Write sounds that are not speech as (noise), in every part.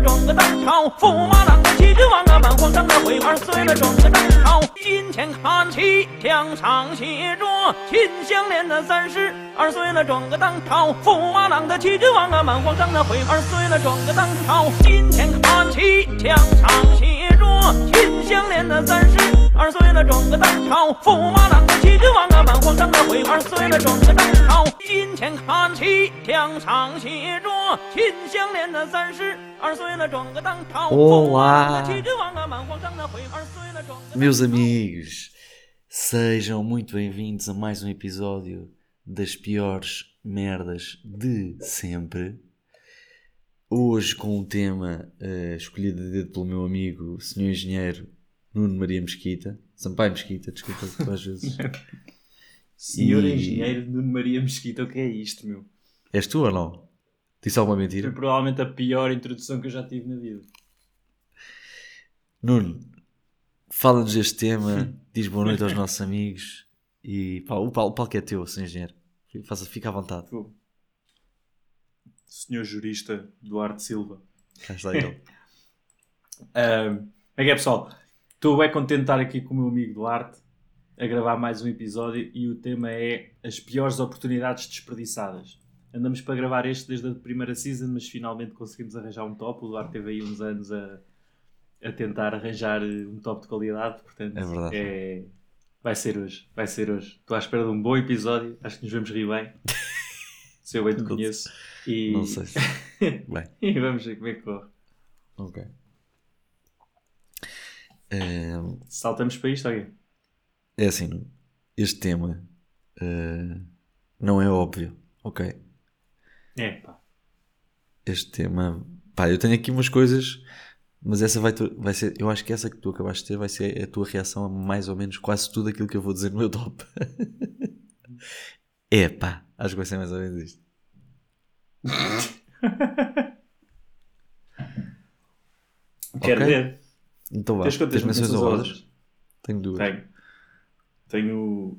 撞个当朝，驸马郎的齐君王啊，满皇上的徽儿碎了；撞个当朝，金钱看起，墙上写着“金项链”的三十二碎了；撞个当朝，驸马郎的齐君王啊，满皇上的徽儿碎了；撞个当朝，金钱看起，墙上写着“金项链”的三十二碎了；撞个当朝，驸马郎的。齐君王啊，满皇上的回二岁了，转个。 Meus amigos, sejam muito bem-vindos a mais um episódio das piores merdas de sempre. Hoje com um tema eh, escolhido a dedo pelo meu amigo, senhor engenheiro Nuno Maria Mesquita, Sampaio Mesquita, desculpa às vezes. (laughs) Senhor E- Engenheiro Nuno Maria Mesquita, o que é isto, meu? És tu ou não? Disse alguma Foi mentira? provavelmente a pior introdução que eu já tive na vida. Nuno, fala-nos deste tema, diz boa noite aos nossos amigos e pá, o, pal- o palco é teu, senhor engenheiro. Faça, fica à vontade. Pô. Senhor jurista Duarte Silva. Cá está ele. (laughs) Ahm, Como é que é, pessoal? Estou bem contente de estar aqui com o meu amigo Duarte a gravar mais um episódio e o tema é as piores oportunidades desperdiçadas. Andamos para gravar este desde a primeira season, mas finalmente conseguimos arranjar um top. O Duarte teve aí uns anos a, a tentar arranjar eh, um top de qualidade, portanto É verdade. é- vai ser hoje. Vai ser hoje. Estou à espera de um bom episódio, acho que nos vamos rir bem. Se eu bem te conheço. E... Não sei se. (laughs) Bem, e vamos ver como é que corre. ok. Saltamos para isto, alguém? é assim, este tema eh, não é óbvio, ok? É, pá. Este tema, pá, eu tenho aqui umas coisas, mas essa vai, tu- vai ser, eu acho que essa que tu acabaste de ter vai ser a tua reação a mais ou menos quase tudo aquilo que eu vou dizer no meu top. (laughs) é pá, acho que vai ser mais ou menos isto. (laughs) Quero Ok. ver. Então vá, Tens quantas menções honrosas? Tenho duas. Tenho. Tenho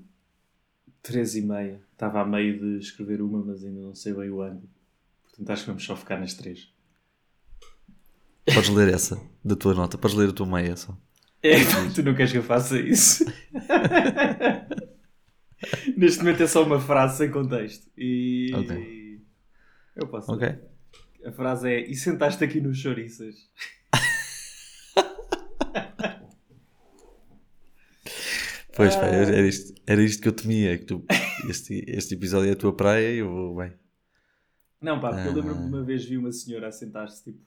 três e meia. Estava a meio de escrever uma, mas ainda não sei bem o ângulo. Portanto, acho que vamos só focar nas três. Podes ler essa, da tua nota, podes ler a tua meia só. É, (laughs) tu não queres que eu faça isso? (laughs) Neste momento é só uma frase sem contexto. E. Ok. Eu posso. Ok? A frase é: E sentaste aqui nos chouriças? Pois pá, era, era isto, era isto que eu temia, que tu, este, este episódio é a tua praia e eu vou bem. Não, pá, porque eu Ah. lembro-me de uma vez vi uma senhora a sentar-se, tipo,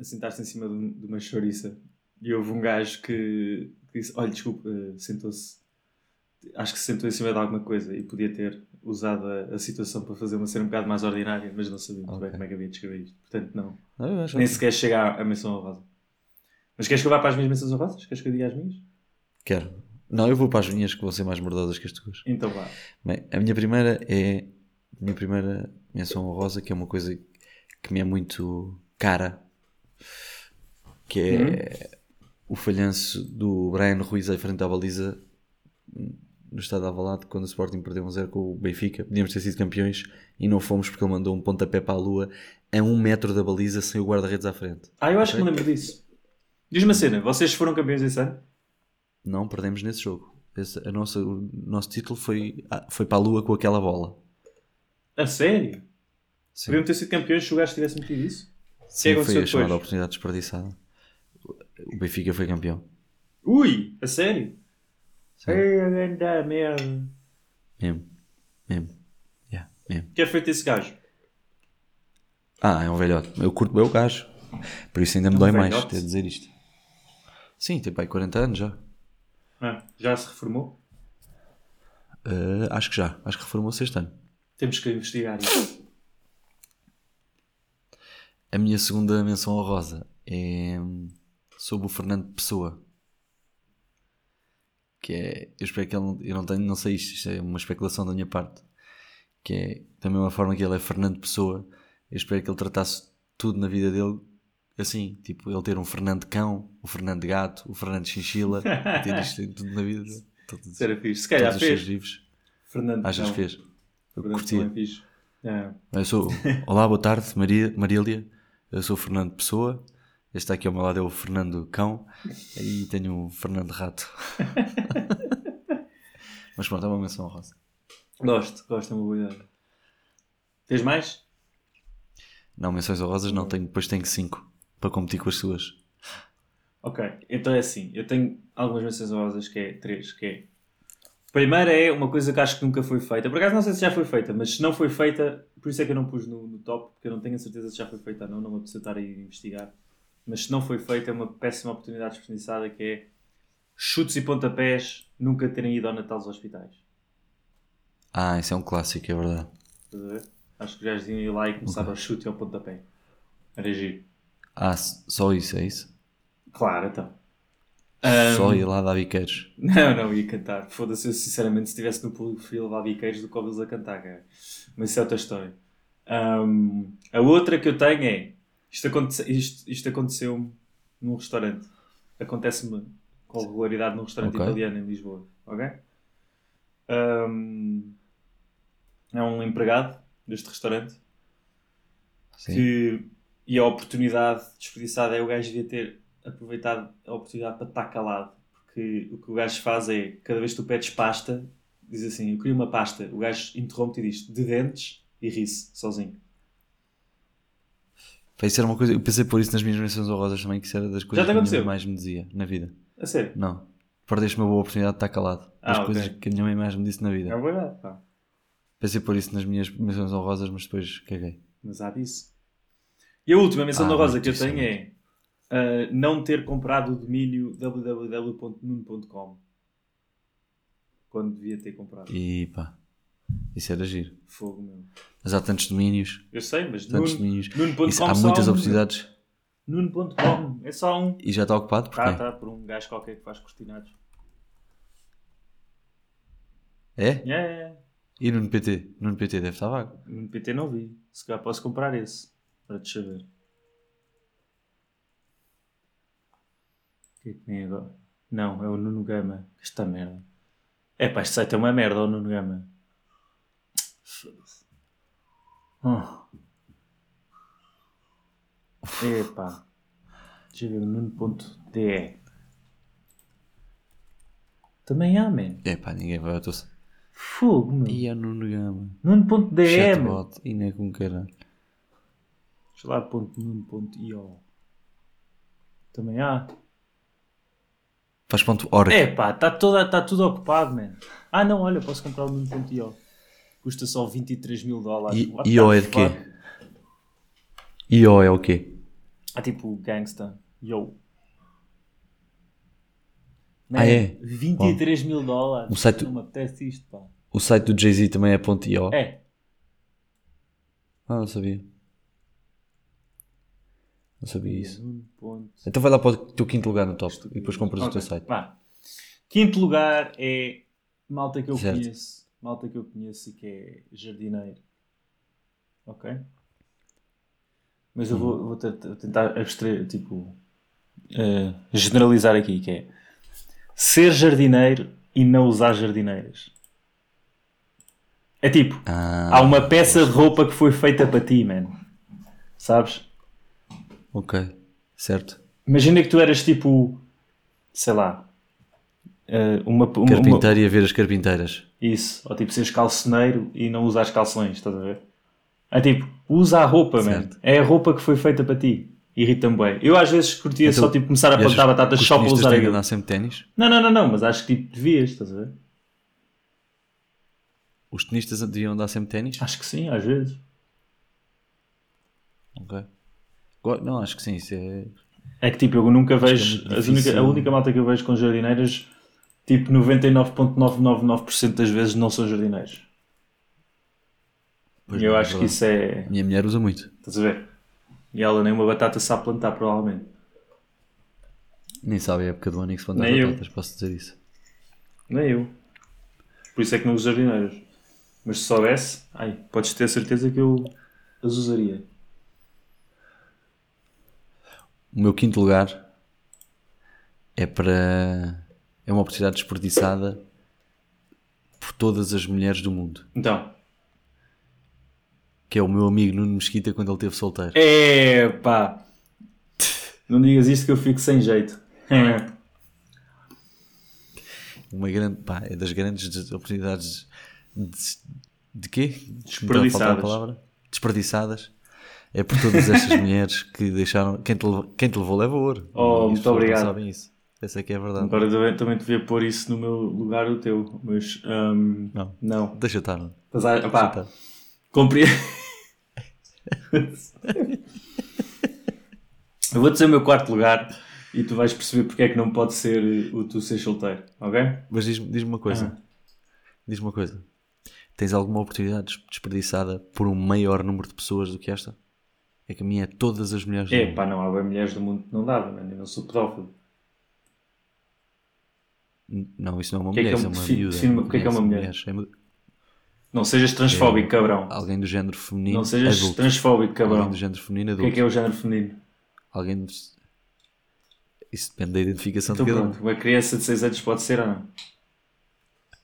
a sentar-se em cima de, de uma chouriça e houve um gajo que, que disse: Olha, desculpa, eh, sentou-se, acho que se sentou em cima de alguma coisa e podia ter usado a, a situação para fazer uma cena um bocado mais ordinária, mas não sabia muito bem Ok. como é que havia de escrever isto. Portanto, não, Ah, acho nem sequer chega à, à menção honrosa. Mas queres que eu vá para as minhas menções honrosas? Queres que eu diga as minhas? Quero. Não, eu vou para as minhas que vão ser mais mordosas que as tuas. Então vá. Bem, a minha primeira é a minha primeira menção honrosa, que é uma coisa que me é muito cara, que é o falhanço do Brian Ruiz à frente da baliza no estado de Alvalade quando o Sporting perdeu um zero com o Benfica. Podíamos ter sido campeões e não fomos porque ele mandou um pontapé para a lua a um metro da baliza sem o guarda-redes à frente. Ah, eu acho que Ok. me lembro disso. Diz-me a cena, vocês foram campeões esse ano? Não perdemos nesse jogo. Esse- a nossa, o nosso título foi, ah, foi para a lua com aquela bola. A sério? Sim. Podiam ter sido campeões se o gajo tivesse metido isso? Sim, aconteceu foi a chamada oportunidade desperdiçada. O Benfica foi campeão. Ui, a sério? Sim. Grande merda. Mesmo. Mesmo. Yeah, mesmo. Que é feito esse gajo? Ah, é um velhote. Eu curto bem o gajo. Por isso ainda me É um dói mais velhote? ter de dizer isto. Sim, tem pai 40 anos já. Ah, já se reformou? Uh, acho que já. Acho que reformou-se este ano. Temos que investigar isso. A minha segunda menção honrosa é hum, sobre o Fernando Pessoa. Que é. Eu espero que ele. não- Eu não tenho, não sei isto, isto é uma especulação da minha parte. Que é da mesma forma que ele é Fernando Pessoa. Eu espero que ele tratasse tudo na vida dele assim. Tipo, ele ter um Fernando Cão, o Fernando Gato, o Fernando Chinchila. (laughs) ter isto em tudo na vida. Todos. Se calhar todos os fez. livros. Fernando. Achas que fez? Eu Fernando curtia. fixe. É. Eu sou. Olá, boa tarde, Maria, Marília. Eu sou o Fernando Pessoa. Este aqui ao meu lado é o Fernando Cão. E tenho o Fernando Rato. (laughs) Mas pronto, é uma menção rosa. Gosto, gosto, é uma boa ideia. Tens mais? Não, menções honrosas não tenho, depois tenho cinco para competir com as suas. Ok, então é assim, eu tenho algumas menções honrosas que é três, que é Primeira é uma coisa que acho que nunca foi feita. Por acaso não sei se já foi feita, mas se não foi feita, por isso é que eu não pus no, no top, porque eu não tenho a certeza se já foi feita ou não, não vou precisar estar aí a investigar. Mas se não foi feita, é uma péssima oportunidade desperdiçada que é chutes e pontapés nunca terem ido ao Natal aos hospitais. Ah, isso é um clássico, é verdade. Estás a ver? Acho que já deviam ir lá e começar Ok. ao chute e ao pontapé. Era giro. Ah, só isso, é isso? Claro, então. Só Ahm, ir lá dar biqueiros. Não, não, ia cantar. Foda-se, eu sinceramente, se estivesse no público, preferia levar biqueiros do que ouvi-los a cantar, cara. Mas isso é outra história. Ahm, a outra que eu tenho é. Isto, aconte, isto, isto aconteceu-me num restaurante. Acontece-me com regularidade num restaurante Ok. italiano em Lisboa. Ok? Ahm, é um empregado deste restaurante Sim. que e a oportunidade desperdiçada é o gajo devia ter aproveitado a oportunidade para estar calado porque o que o gajo faz é cada vez que tu pedes pasta diz assim, eu queria uma pasta o gajo interrompe e diz de dentes e ri-se sozinho Isso era uma coisa, eu pensei por isso nas minhas menções honrosas também, que isso era das coisas que a minha mãe mais me dizia na vida. a sério, Não. Perdeste uma boa oportunidade de estar calado. Ah, Das ok. coisas que a minha mãe mais me disse na vida. é verdade pá. Pensei por isso nas minhas menções honrosas, mas depois caguei. mas há disso e a última menção Ah, da rosa que eu tenho é ah, não ter comprado o domínio www.nuno.com quando devia ter comprado E pá, isso era giro. fogo meu Mas há tantos domínios, eu sei, mas tantos Nuno, domínios. Isso, há muitas um, oportunidades. Nuno.com é só um. E já está ocupado? Porquê? Tá, tá, por um gajo qualquer que faz cortinados. É? É, é. E no PT? No PT deve estar vago. No PT não vi. Se calhar posso comprar esse. Para te saber. O que é que vem agora? Não, é o Nuno Gama. Esta merda. É pá, este site é uma merda, o Nuno Gama. Foda-se. Oh. Epá. Deixa eu ver o Nuno.de. Também há, man. É pá, ninguém vai teu site. Fogo, meu. E é Nuno Gama. Nuno.de. Chatbot. E nem com caralho. Deixa lá, ponto nuno.io. Também há. Faz ponto org. É pá, está tá tudo ocupado, man. Ah não, olha, posso comprar o nuno.io. Custa só 23 mil dólares. What IO é de quê? IO é o quê? Ah, tipo gangsta. Yo. Ah, é? 23 mil dólares. O site- Não me apetece isto, pá. O site do Jay-Z também é ponto .io? É. Ah, não sabia. Não sabia isso. Ponto- Então vai lá para o teu quinto lugar no top e depois compras o Ok, teu site. vá. Quinto lugar é malta que eu Certo. conheço. Malta que eu conheço e que é jardineiro. Ok? Mas eu vou, vou te- te- tentar abstrair, tipo, eh, generalizar aqui, que é ser jardineiro e não usar jardineiras. É tipo, Ah, há uma peça de roupa que foi feita para ti, man. Sabes? Ok. Certo. Imagina que tu eras tipo, sei lá, eh, uma, uma, Carpinteiro e a ver as carpinteiras. Isso, ou tipo seres calceneiro e não usas calções, estás a ver? É tipo, usa a roupa, man. Certo. É a roupa que foi feita para ti. Irrita-me bem. Eu às vezes curtia Então, só tipo começar a plantar batatas só para usar aquilo. andar sempre ténis? Não, não, não, não, mas acho que tipo devias, estás a ver? Os tenistas deviam andar sempre ténis? Acho que sim, às vezes. Ok. Não, acho que sim. Isso é... É que tipo, eu nunca é vejo. as única, a única malta que eu vejo com jardineiras, tipo 99,999% das vezes não são jardineiros. Pois E eu não, é acho que isso é. Minha mulher usa muito. Estás a ver? E ela nem uma batata sabe plantar, provavelmente. Nem sabe a época do ano em que se planta Nem eu. batatas, posso dizer isso. Nem eu. Por isso é que não uso jardineiras. Mas se soubesse, ai, podes ter certeza que eu as usaria. O meu quinto lugar é para. É uma oportunidade desperdiçada por todas as mulheres do mundo. Então. Que é o meu amigo Nuno Mesquita quando ele esteve solteiro. Epá! Não digas isto que eu fico sem jeito. É. Uma grande. Pá, é das grandes des- oportunidades de. De quê? Desperdiçadas. Palavra? Desperdiçadas. É por todas estas (laughs) mulheres que deixaram. Quem te levou, quem te levou leva ouro. Oh, muito obrigado. sabem isso. Essa é que é a verdade. Agora também, também devia pôr isso no meu lugar o teu. Mas. hum, Não. não. Deixa estar. Mas, ah, Deixa opá, estar. Compreendo. (laughs) Eu vou dizer o meu quarto lugar e tu vais perceber porque é que não pode ser o tu ser solteiro, ok? Mas diz-me diz uma coisa. Ah. Diz-me uma coisa. Tens alguma oportunidade des- desperdiçada por um maior número de pessoas do que esta? É que a minha é todas as mulheres do É mundo. pá, não, há bem mulheres do mundo que não dava, mano, eu não sou pedófilo. N- Não, isso não é uma que é que mulher, é isso é um- uma miúda. define-me o que é que é uma São mulher. mulheres. É mu- Não sejas transfóbico, cabrão. Alguém do género feminino Não sejas adulto. transfóbico, Alguém cabrão. do género feminino O que é que é o género feminino? Alguém do... Isso depende da identificação Então de cada um. pronto, uma criança de 6 anos pode ser ou não?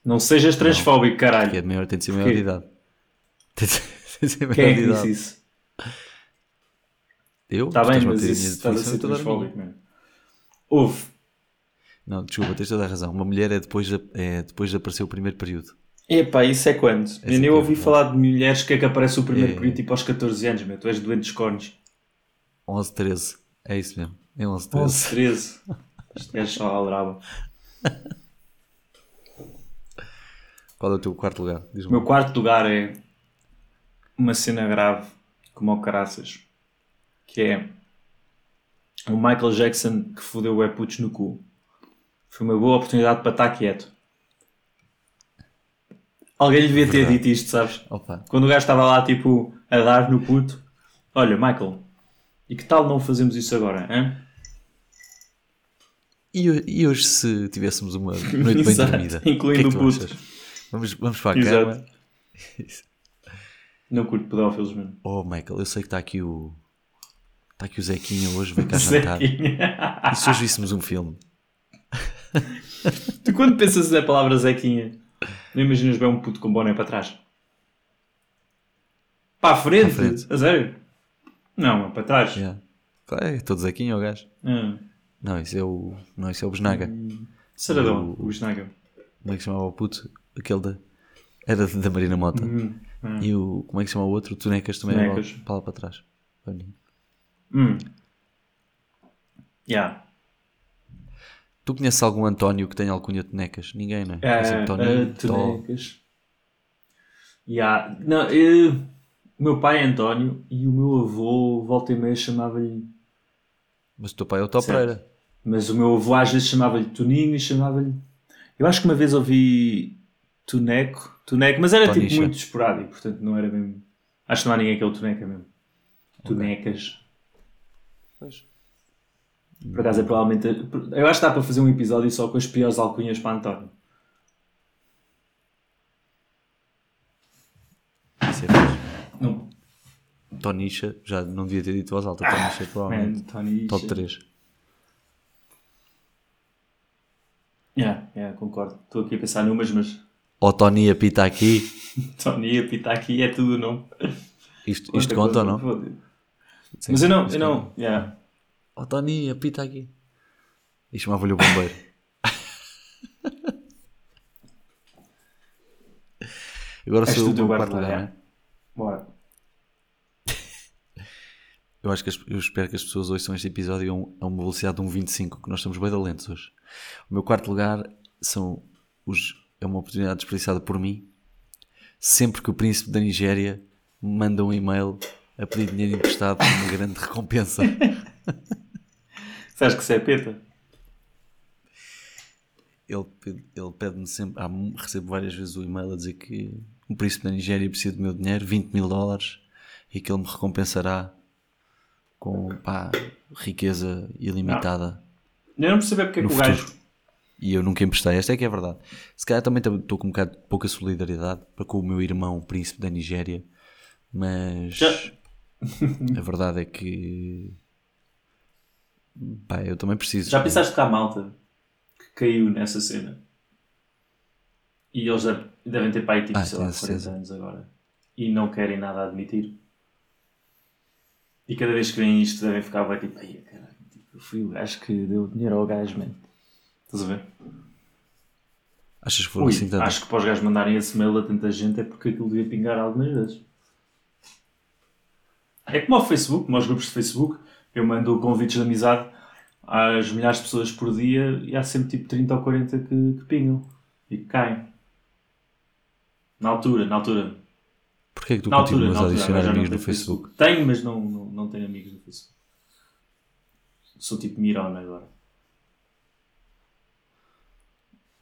Não sejas transfóbico, caralho. Que é de maior, tem de ser maior Porquê? de idade. (laughs) Tem de ser, tem de ser maior Quem é de que idade. disse isso? Eu? Está Tu bem, mas isso estás a ser eu transfóbico, mano. Houve. Não, desculpa, tens toda a razão. Uma mulher é depois de, é depois de aparecer o primeiro período. Epá, isso é quando? eu aqui nem é ouvi verdade. falar de mulheres que é que aparece o primeiro É. período tipo aos 14 anos, meu. Tu és doente dos cornos. 11, 13. É isso mesmo. É 11, 13. 11, 13. Este gajo só aldrava. Qual é o teu quarto lugar? O meu quarto lugar é uma cena grave, como ao caraças, que é o Michael Jackson que fodeu o Eputos no cu. Foi uma boa oportunidade para estar quieto. Alguém lhe devia ter Verdade. dito isto, sabes? Opa, Quando o gajo estava lá, tipo, a dar no puto. Olha, Michael, e que tal não fazemos isso agora, hein? e, e hoje se tivéssemos uma noite bem (laughs) dormida? incluindo o que é que puto. achas? Vamos, vamos para a Exato. cama. (laughs) Não curto pedófilos, mano. Oh, Michael, eu sei que está aqui o... Está aqui o Zequinha hoje, vem cá jantar. Zequinha. E se hoje víssemos um filme? tu quando pensas na palavra Zequinha, não imaginas bem um puto com boné para trás? Para a frente? Para a frente. A sério? Não, é para trás. Yeah. É todo Zequinha, o gajo. Ah, Não, isso é o... Não, isso é o Besnaga. Saradão, O- o Snaga. Como é que se chamava o puto? Aquele da... Era da Marina Mota. Hum, hum. E o... Como é que se chama o outro? O Tunecas também Tunecas. era para lá para trás. Hum. Yeah. Tu conheces algum António que tenha alcunha de Tunecas? Ninguém, não é? É, Toninho, uh, Tó. Tonecas. Yeah. Não, eh, o meu pai é António e o meu avô, volta e meia, chamava-lhe. Mas o teu pai é o Tó. Pereira. Mas o meu avô às vezes chamava-lhe Toninho e chamava-lhe. Eu acho que uma vez ouvi Toneco, Toneco, mas era tipo Tonicha. muito esporádico, portanto não era mesmo. Acho que não há ninguém que é o Toneca mesmo. Tonecas. Por acaso é provavelmente. Eu acho que dá para fazer um episódio só com as piores alcunhas para António. Isso é fixe. Não. Tonicha, já não devia ter dito voz alta. Tonicha, Man, provavelmente. Tony. Top 3. Yeah, yeah, concordo. Estou aqui a pensar numas, mas Ou Tony apita aqui. (laughs) Tony Pita aqui é tudo, não? Isto, isto conta ou não? Sim, Mas eu não, eu não, yeah. Ó Tony, apita aqui. E chamava-lhe o bombeiro. (laughs) Agora sou eu o quarto lugar, lugar, não é? Bora. (laughs) Eu acho que as- eu espero que as pessoas ouçam este episódio a, um- a uma velocidade de 1.25, que nós estamos bem lentos hoje. O meu quarto lugar são os, é uma oportunidade desperdiçada por mim. Sempre que o príncipe da Nigéria me manda um e-mail a pedir dinheiro emprestado por uma grande recompensa. (laughs) Sabes que isso é peta? ele, ele pede-me sempre, mu- recebo várias vezes o e-mail a dizer que o príncipe da Nigéria precisa do meu dinheiro, 20 mil dólares, e que ele me recompensará com pá, riqueza ilimitada. Eu não percebo porque é que o gajo. E eu nunca emprestei, esta é que é a verdade. Se calhar também estou com um bocado de pouca solidariedade para com o meu irmão, o príncipe da Nigéria, mas Já- a verdade é que pá, eu também preciso. Já pensaste que há malta que caiu nessa cena? E eles deve- devem ter pai tipo, Ah, sei lá, tenho 40 certeza. anos agora. E não querem nada admitir. E cada vez que veem isto devem ficar bem tipo, ai caralho, tipo, eu fui o gajo que deu dinheiro ao gajo, man. Estás a ver? Achas que foram Ui, assim tanto? acho que para os gajos mandarem esse mail a tanta gente é porque aquilo devia pingar algumas vezes. É como ao Facebook, como aos grupos de Facebook, eu mando convites de amizade às milhares de pessoas por dia e há sempre tipo 30 ou 40 que, que pingam e que caem. Na altura, na altura. Porquê é que tu na altura, continuas na a altura. adicionar não amigos no tenho Facebook? Tenho, mas não, não, não tenho amigos no Facebook. Sou tipo Mirona agora.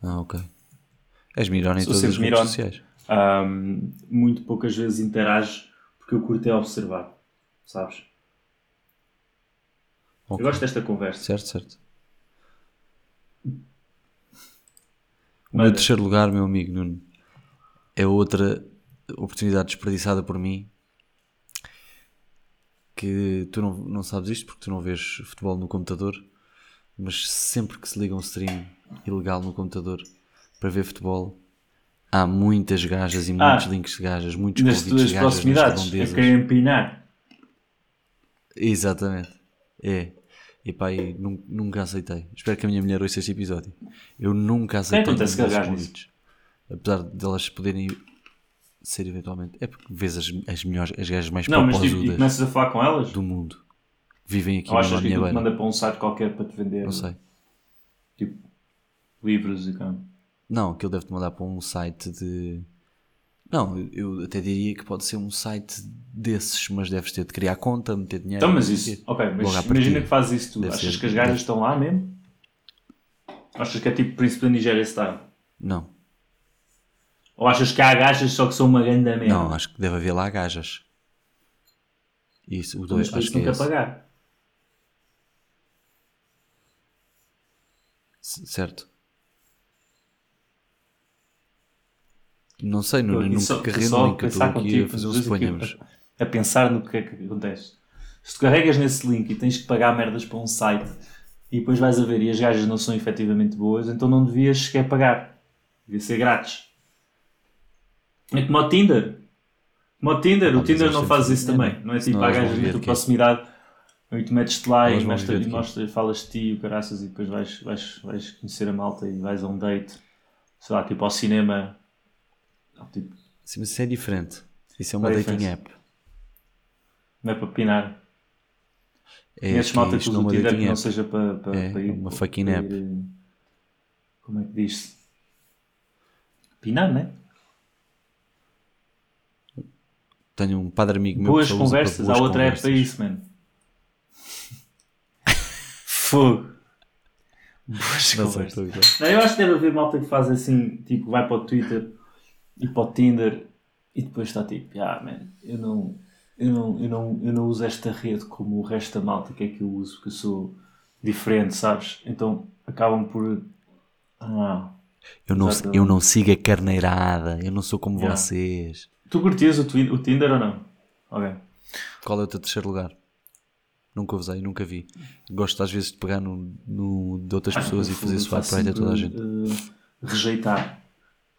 Ah, ok. És mirona em Sou todas as redes sociais. Ahm, muito poucas vezes interages porque eu curto é observar, sabes? Ok. Eu gosto desta conversa. Certo, certo. O meu terceiro lugar, meu amigo Nuno, é outra oportunidade desperdiçada por mim. Que tu não, não sabes isto porque tu não vês futebol no computador, mas sempre que se liga um stream ilegal no computador para ver futebol, há muitas gajas e muitos links de gajas, muitos Nas convites de gajas nas proximidades, redondezas. eu quero empinar. Exatamente. É. E pá, e nun- nunca aceitei. Espero que a minha mulher ouça este episódio. Eu nunca aceitei acontece que agarres convites. Apesar delas poderem ser eventualmente. É porque vês as, as melhores, as gajas mais Não, mas tipo, e começas a falar com elas? do mundo. Vivem aqui Ou achas que aquilo te manda para um site qualquer para te vender Não sei. tipo, livros e cá? Não, aquilo deve-te mandar para um site de. Não, eu até diria que pode ser um site desses, mas deves ter de criar conta, meter dinheiro. Então, mas isso, ok, mas imagina que fazes isso tu. Deve Achas ser- que as gajas estão lá mesmo? Achas que é tipo Príncipe da Nigéria style? Não, Ou achas que há gajas só que são uma grande merda? não, acho que deve haver lá gajas. Isso, o Então, mas dois, acho que é pagar. Certo. Não sei, Eu aqui nunca só- carreguei só link, eu pensar aqui contigo, a fazer um suponhamos. A, a pensar no que é que acontece. Se tu carregas nesse link e tens que pagar merdas para um site e depois vais a ver e as gajas não são efetivamente boas, então não devias sequer pagar. Devia ser grátis. É como o Tinder. Como o Tinder, Ah, o Tinder não faz isso também. Não é tipo há gajas de quê? proximidade e tu metes-te lá e, mostras, e quê? mostras, falas de ti e o caraças e depois vais, vais, vais conhecer a malta e vais a um date, sei lá, tipo ao cinema. Tipo, Sim, mas isso é diferente. Isso é uma é dating diferença? app. não é para pinar. É que malta que isto usa não o é uma Tinder que não app. seja para, para, É, para ir. uma fucking ir, app. eh, Como é que diz-se? Pinar, não é? Tenho um padre amigo meu Boas que para conversas, há boas outra app para isso, mano. Fogo. Boas conversas. Não, eu acho que deve haver malta que faz assim, tipo, vai para o Twitter e para o Tinder e depois está tipo, ah, man, eu não, eu não, eu não, eu não uso esta rede como o resto da malta que é que eu uso, porque eu sou diferente, sabes? Então acabam por. Ah. Eu não, Exatamente. eu não sigo a carneirada, eu não sou como Yeah. vocês. Tu curtias o, o Tinder ou não? Ok. Qual é o teu terceiro lugar? Nunca usei, nunca vi. Gosto às vezes de pegar no, no- de outras pessoas e fazer faço swipe right a toda a gente. eh, rejeitar.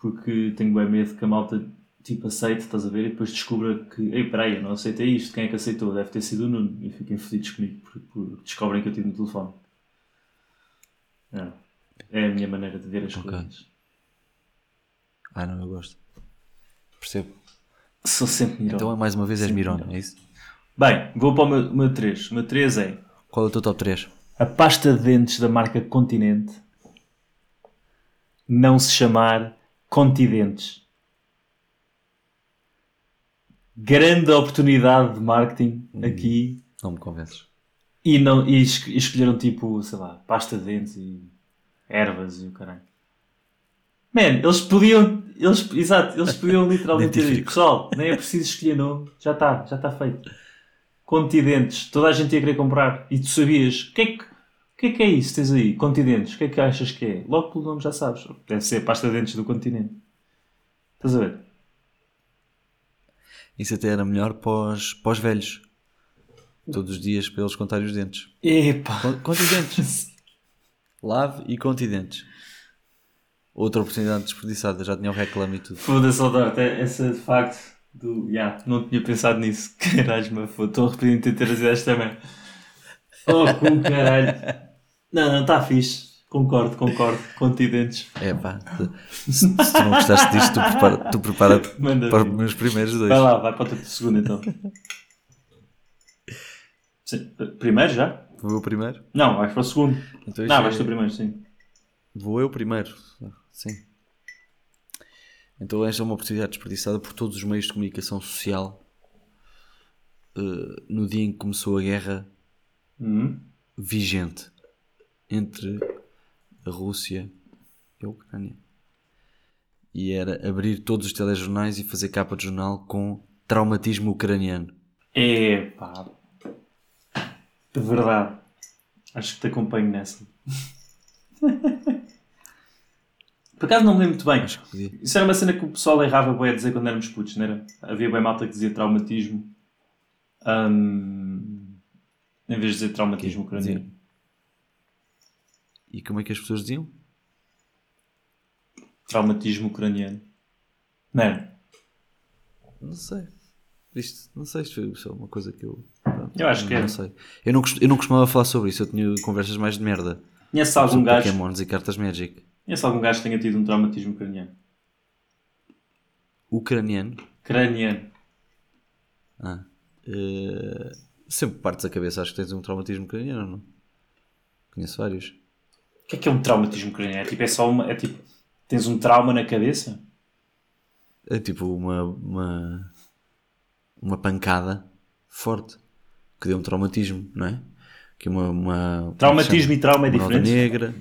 Porque tenho bem medo que a malta tipo aceite, estás a ver? E depois descubra que, ei, peraí, eu não aceitei isto, quem é que aceitou? Deve ter sido o Nuno. E fiquem fodidos comigo porque, porque descobrem que eu tive no telefone. É. É a minha maneira de ver as Ok. coisas. Ah, não, eu gosto. Percebo. Sou sempre mirão. Então, mais uma vez, és mirão. é isso? Bem, vou para o meu, o meu 3. O meu 3 é Qual é o teu top 3? a pasta de dentes da marca Continente não se chamar Continentes. Grande oportunidade de marketing aqui Não me convences. e, não, e es- escolheram tipo, sei lá, pasta de dentes e ervas e o caralho. Man, eles podiam. Eles, exato, eles podiam (laughs) literalmente Dentífrico. pessoal, nem é preciso escolher nome, já está, já está feito. Continentes, toda a gente ia querer comprar. E tu sabias, o que é que, o que é que é isso tens aí? Continentes, o que é que achas que é? Logo pelo nome já sabes. Deve ser a pasta de dentes do continente. Estás a ver? Isso até era melhor para os, para os velhos. Todos os dias para eles contarem os dentes. Epá. Con- Conte os dentes. (laughs) Lave e conte dentes. Outra oportunidade desperdiçada. Já tinha o reclame e tudo. Foda-se, Aldarte, essa de facto do. Ya, não tinha pensado nisso. (laughs) Caralho, mas foda Estou arrependido de ter trazido esta também. Oh, com caralho. Não, não, está fixe. Concordo, concordo. Continentes. É pá. Se, se tu não gostaste disto, tu prepara, tu prepara Manda para os meus primeiros dois. Vai lá, vai para o teu segundo então. Sim, Primeiro já? Vou eu primeiro? Não, vais para o segundo. Então, Não, vais é- tu primeiro, sim. Vou eu primeiro. Sim. Então esta é uma oportunidade desperdiçada por todos os meios de comunicação social eh, no dia em que começou a guerra Uhum. vigente entre a Rússia e a Ucrânia. E era abrir todos os telejornais e fazer capa de jornal com traumatismo ucraniano. Epá. De verdade. Acho que te acompanho nessa. (laughs) Por acaso não me lembro muito bem. Acho que podia. Isso era uma cena que o pessoal errava bem a dizer quando éramos putos, não era? Havia bem malta que dizia traumatismo. hum, em vez de dizer traumatismo ucraniano. E como é que as pessoas diziam? Traumatismo ucraniano. Não era? Não sei. Isto, não sei, isto foi só uma coisa que eu. pronto, Eu acho que não é. sei. Eu não, eu não costumava falar sobre isso, eu tinha conversas mais de merda. Conhece algum Sobre gajo? Pokémons e cartas Magic. Conhece algum gajo que tenha tido um traumatismo ucraniano? Ucraniano. Ucraniano. Ah. eh, sempre partes a cabeça, acho que tens um traumatismo ucraniano, não? Conheço vários. O que é que é um traumatismo ucraniano? É tipo, é só uma. É tipo. Tens um trauma na cabeça? É tipo uma, uma, uma pancada forte que deu um traumatismo, não é? Que uma, uma é Traumatismo e trauma é diferente? negra.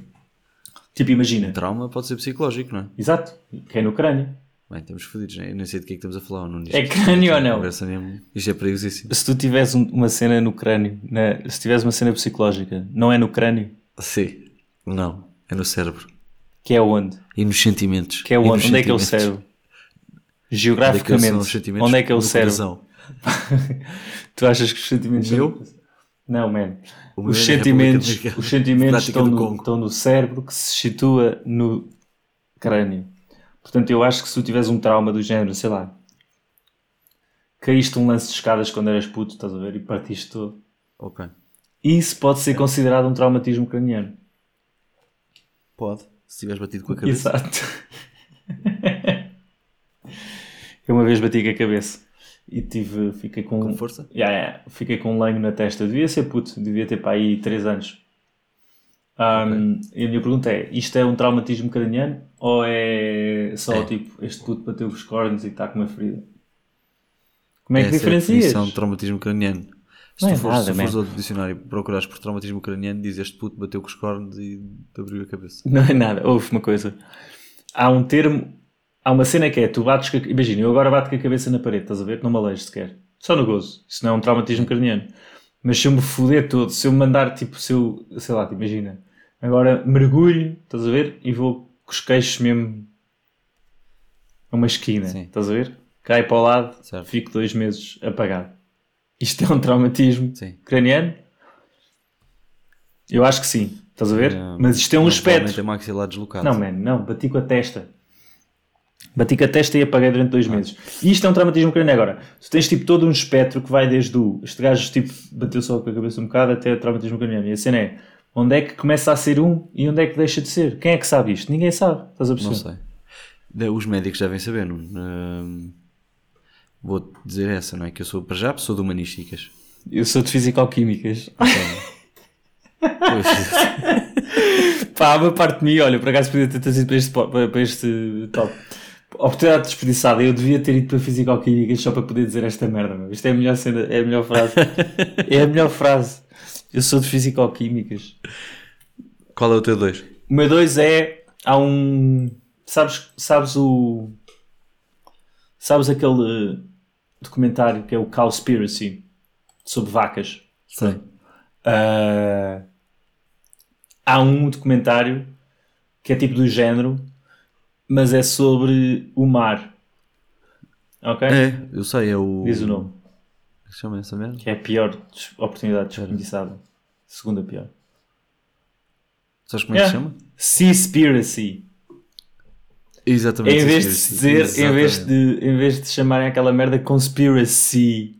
Tipo, imagina. Trauma pode ser psicológico, não é? Exato. Que é no crânio. Bem, estamos fodidos, né? Eu nem sei de que é que estamos a falar. Não, É crânio ou não? Conversa mesmo. Isto é perigosíssimo. Se tu tivesse um- uma cena no crânio, se tivesse uma cena psicológica, não é no crânio? Sim. Não. É no cérebro. Que é onde? E nos sentimentos. Que é onde? Onde é que é o cérebro? É Geograficamente, os onde é que é o cérebro? (laughs) tu achas que os sentimentos são- Não, man. Os é na sentimentos, os sentimentos estão no, estão no cérebro que se situa no crânio. Portanto, eu acho que se tu tiveres um trauma do género, sei lá, caíste um lance de escadas quando eras puto, estás a ver, e partiste todo. Ok. Isso pode ser considerado um traumatismo craniano. Pode. Se tiveres batido com a cabeça. Exato. eu uma vez bati com a cabeça e tive, fiquei com, Com força? Yeah, yeah, fiquei com um lenho na testa. Devia ser puto, devia ter para aí 3 anos. Um, E a minha pergunta é: isto é um traumatismo craniano ou é só É. tipo este puto bateu os cornos e está com uma ferida? Como é que Essa diferencias? a definição de traumatismo craniano. Se Não tu é fores, nada, se fores man. ao dicionário e procurares por traumatismo craniano, diz este puto bateu com os cornos e te abriu a cabeça. Não é nada. Houve uma coisa. Há um termo, há uma cena que é: tu bates com a, Imagina, eu agora bato com a cabeça na parede, estás a ver? Não me aleijo sequer. Só no gozo. Isso não é um traumatismo craniano. Mas se eu me foder todo, se eu me mandar tipo, se eu, sei lá, imagina, agora mergulho, estás a ver? E vou com os queixos mesmo a uma esquina, Sim. estás a ver? Cai para o lado, Certo. fico dois meses apagado. Isto é um traumatismo Sim. craniano? Eu acho que sim, estás a ver? Não, Mas isto é um não, espectro. é maxilar deslocado. Não, não, bati com a testa. Bati com a testa e apaguei durante dois meses. E isto é um traumatismo craniano. Agora, tu tens tipo todo um espectro que vai desde o. Este gajo tipo bateu só com a cabeça um bocado até o traumatismo craniano. E a cena é onde é que começa a ser um e onde é que deixa de ser? Quem é que sabe isto? Ninguém sabe. Estás a Não perceber? sei. De- Os médicos devem saber. Não? Hum, Vou-te dizer essa, não é? Que eu sou, para já, pessoa de humanísticas. Eu sou de fisicoquímicas. Pois, (laughs) Pá, uma parte de mim, olha, por acaso podia ter trazido para este, para este top. Oportunidade desperdiçada, eu devia ter ido para Fisicoquímicas só para poder dizer esta merda, meu. Isto é a melhor cena, é a melhor frase. é a melhor frase. Eu sou de Fisicoquímicas. Qual é o teu dois? O meu dois é. Há um. Sabes, sabes o. Sabes aquele documentário que é o Cowspiracy sobre vacas? Sei. Ah, há um documentário que é tipo do género, mas é sobre o mar. Ok? É, eu sei, é o. Diz o nome. É que Chama essa merda? Que é a pior oportunidade desperdiçada. Segunda pior. Sabes como é que se Yeah. chama? Seaspiracy. Exatamente. Em vez de dizer, em vez de, em vez de chamarem aquela merda conspiracy.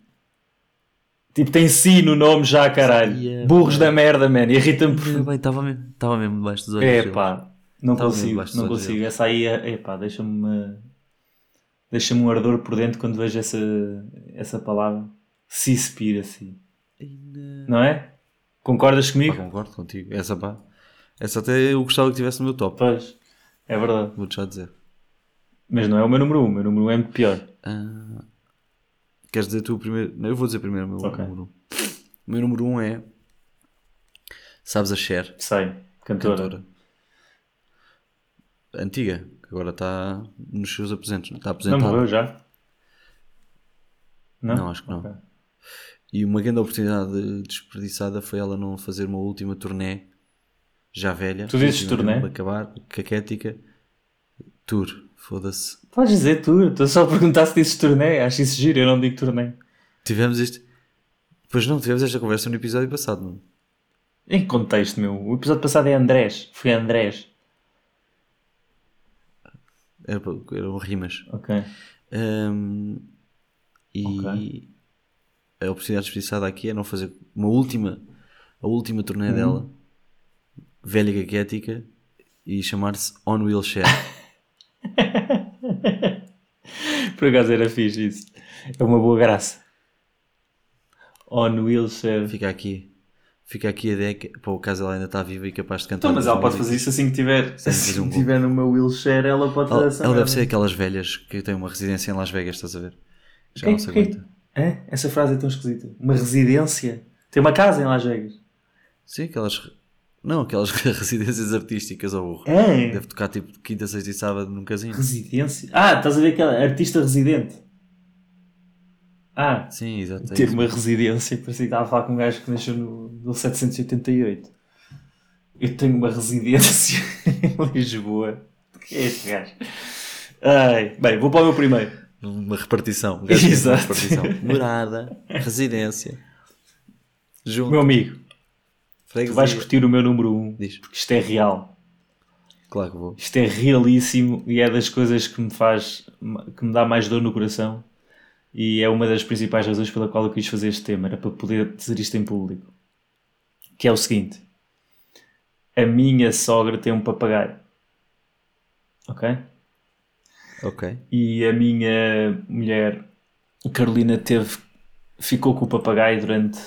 Tipo, tem si no nome já, caralho. Yeah, Burros yeah. da merda, man. Irrita-me por. estava mesmo, estava mesmo debaixo dos olhos. É pá, não mesmo consigo, não consigo. deles. Essa aí, é pá, deixa-me deixa-me um ardor por dentro quando vejo essa, essa palavra. Seaspiracy. Não é? Concordas Pá, comigo? concordo contigo. Essa pá. Essa até eu gostava que tivesse no meu top. Pois, é verdade. Vou-te já dizer. Mas não é o meu número 1, um, o meu número 1 um é muito pior. Ah, queres dizer tu o primeiro? Não, eu vou dizer primeiro o meu Ok. número 1. Um. O meu número 1 um é. Sabes a Cher, Sei, cantora. cantora. Antiga, que agora está nos seus aposentos. Está Não aposentada. morreu já? Não? Não, acho que não. Ok. E uma grande oportunidade desperdiçada foi ela não fazer uma última turnê, já velha. Tu dizes turnê? Para acabar, caquética. Tour, foda-se. Podes dizer tu, estou só a perguntar se dizes turnê. Acho isso giro, eu não digo turnê. Tivemos isto. Pois não, tivemos esta conversa no episódio passado, não? Em que contexto, meu? O episódio passado é Andrés. Foi Andrés. Era, eram rimas. Ok. Ahm, e Ok. a oportunidade desperdiçada aqui é não fazer uma última, a última turnê Uhum. dela, velha caquética, e chamar-se On Wheelchair. (laughs) Por acaso era fixe isso. É uma boa graça. On wheelchair. Fica aqui. Fica aqui a dica, para o caso ela ainda está viva e capaz de cantar. Então, mas ela pode fazer isso assim que tiver. Sim, fazer um que tiver numa wheelchair, ela pode fazer Ela, essa ela merda. deve ser aquelas velhas que têm uma residência em Las Vegas, estás a ver? Já Quem- não se quem- aguenta. Essa frase é tão esquisita. Uma residência. Tem uma casa em Las Vegas. Sim, aquelas. Não, aquelas (laughs) residências artísticas ao burro. É. Deve tocar tipo quinta, sexta e sábado num casinho. Residência? Ah, estás a ver aquela artista residente? Ah, Sim, exato. é ter uma residência, parecia que estava a falar com um gajo que nasceu no 1788. Eu tenho uma residência (laughs) em Lisboa. O que é este gajo? Ai, bem, vou para o meu primeiro. Uma repartição. Um tem uma Exato. repartição. (laughs) Morada, residência. Junto. Meu amigo, tu freguesia. vais curtir o meu número 1, um, Diz. porque isto é real. Claro que vou. Isto é realíssimo e é das coisas que me faz, que me dá mais dor no coração. E é uma das principais razões pela qual eu quis fazer este tema, era para poder dizer isto em público. Que é o seguinte: a minha sogra tem um papagaio, ok? Ok. E a minha mulher, Carolina, teve, ficou com o papagaio durante,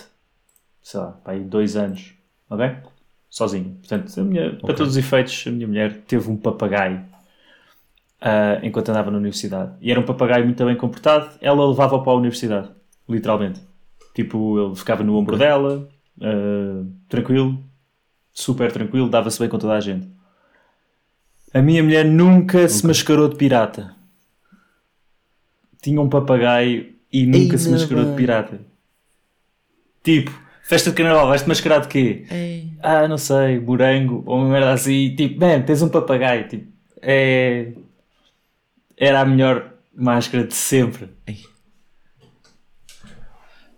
sei lá, dois anos, ok? Sozinho. Portanto, a minha, para todos os efeitos, a minha mulher teve um papagaio ah, enquanto andava na universidade. E era um papagaio muito bem comportado, ela levava-o para a universidade, literalmente. Tipo, ele ficava no ombro dela, ah, tranquilo, super tranquilo, dava-se bem com toda a gente. A minha mulher nunca se mascarou de pirata. Tinha um papagaio e nunca Ei, se mascarou de pirata. Tipo, festa de carnaval, vais-te mascarar de quê? Ah, não sei, morango, ou uma merda assim. Tipo, man, tens um papagaio. Tipo, é... Era a melhor máscara de sempre.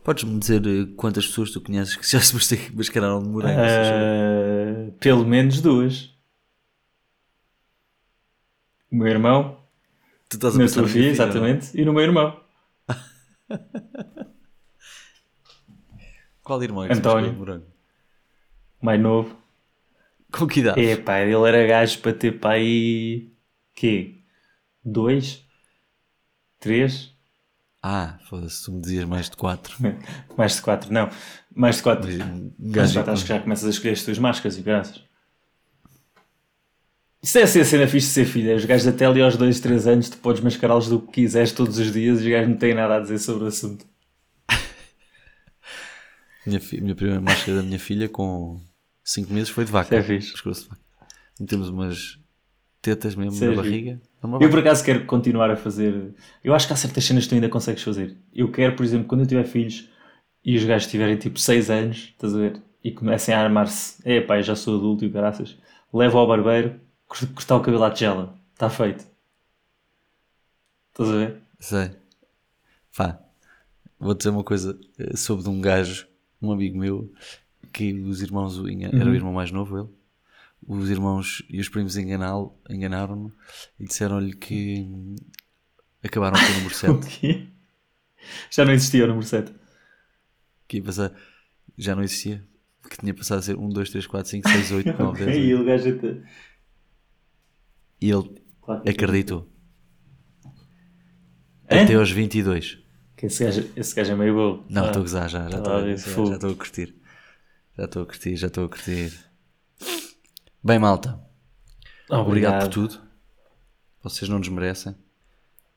Podes-me dizer eh, quantas pessoas tu conheces que já se mas- mascararam de morango? Ah, pelo menos duas. O meu irmão, tu estás a na tua filha, não é? exatamente, e no meu irmão. (laughs) Qual irmão é que António. morango? mais novo. Com que idade? É pá, ele era gajo para ter pá aí. quê? Dois? Três? Ah, foda-se, tu me dizias mais de 4. (laughs) Mais de quatro, não. Mais de quatro. Mas gajo já estás que já começas a escolher as tuas máscaras e graças. Isso é a cena fixe de ser filha. Os gajos até ali aos 2, 3 anos tu podes mascará-los do que quiseres todos os dias e os gajos não têm nada a dizer sobre o assunto. Minha, fi- minha primeira máscara da minha filha com 5 meses foi de vaca. é fixe. Pescoço de vaca. Metemos umas, tetas mesmo Sério? na barriga. Não me Eu por acaso quero continuar a fazer. Eu acho que há certas cenas que tu ainda consegues fazer. Eu quero, por exemplo, quando eu tiver filhos e os gajos tiverem tipo 6 anos, estás a ver? E comecem a armar-se. É pá, já sou adulto e o caraças. Levo ao barbeiro, cor- cortar o cabelo à tigela. Está feito. Estás a ver? Sei. Pá, vou dizer uma coisa eh, sobre um gajo, um amigo meu, que os irmãos, o engan- era o irmão mais novo, ele. Os irmãos e os primos enganaram-no e disseram-lhe que acabaram com o número (laughs) 7. Já não existia o número 7. que ia passar, já não existia, que tinha passado a ser 1, 2, 3, 4, 5, 6, 8, 9, 10. E 11. o gajo até. E ele que acreditou. Hã? Até aos 22. Que esse, gajo, esse gajo é meio bom. Não, Ah. estou a gozar já, já Ah, estou estou a curtir. Já estou a curtir, já estou a curtir. Bem, malta, obrigado, por tudo. Vocês não nos merecem.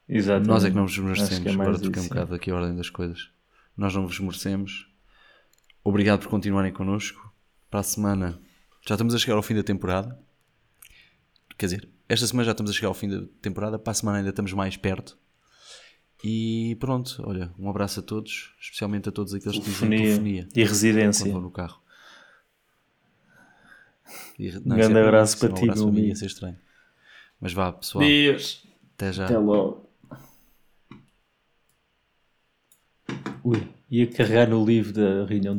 Exato. Nós é que não vos merecemos. é Agora troquei um bocado aqui a ordem das coisas. Nós não vos merecemos. Obrigado por continuarem connosco. Para a semana já estamos a chegar ao fim da temporada. Quer dizer, esta semana já estamos a chegar ao fim da temporada. Para a semana ainda estamos mais perto. E pronto, olha, um abraço a todos, especialmente a todos aqueles que dizem Telefonia telefonia e residência. quando vão no carro. E, Um isso grande é- abraço isso é para um ti, abraço meu para mim, amigo. ia ser estranho. Mas vá, pessoal, Deus. até já. Até logo. Ui, ia carregar no livro da reunião do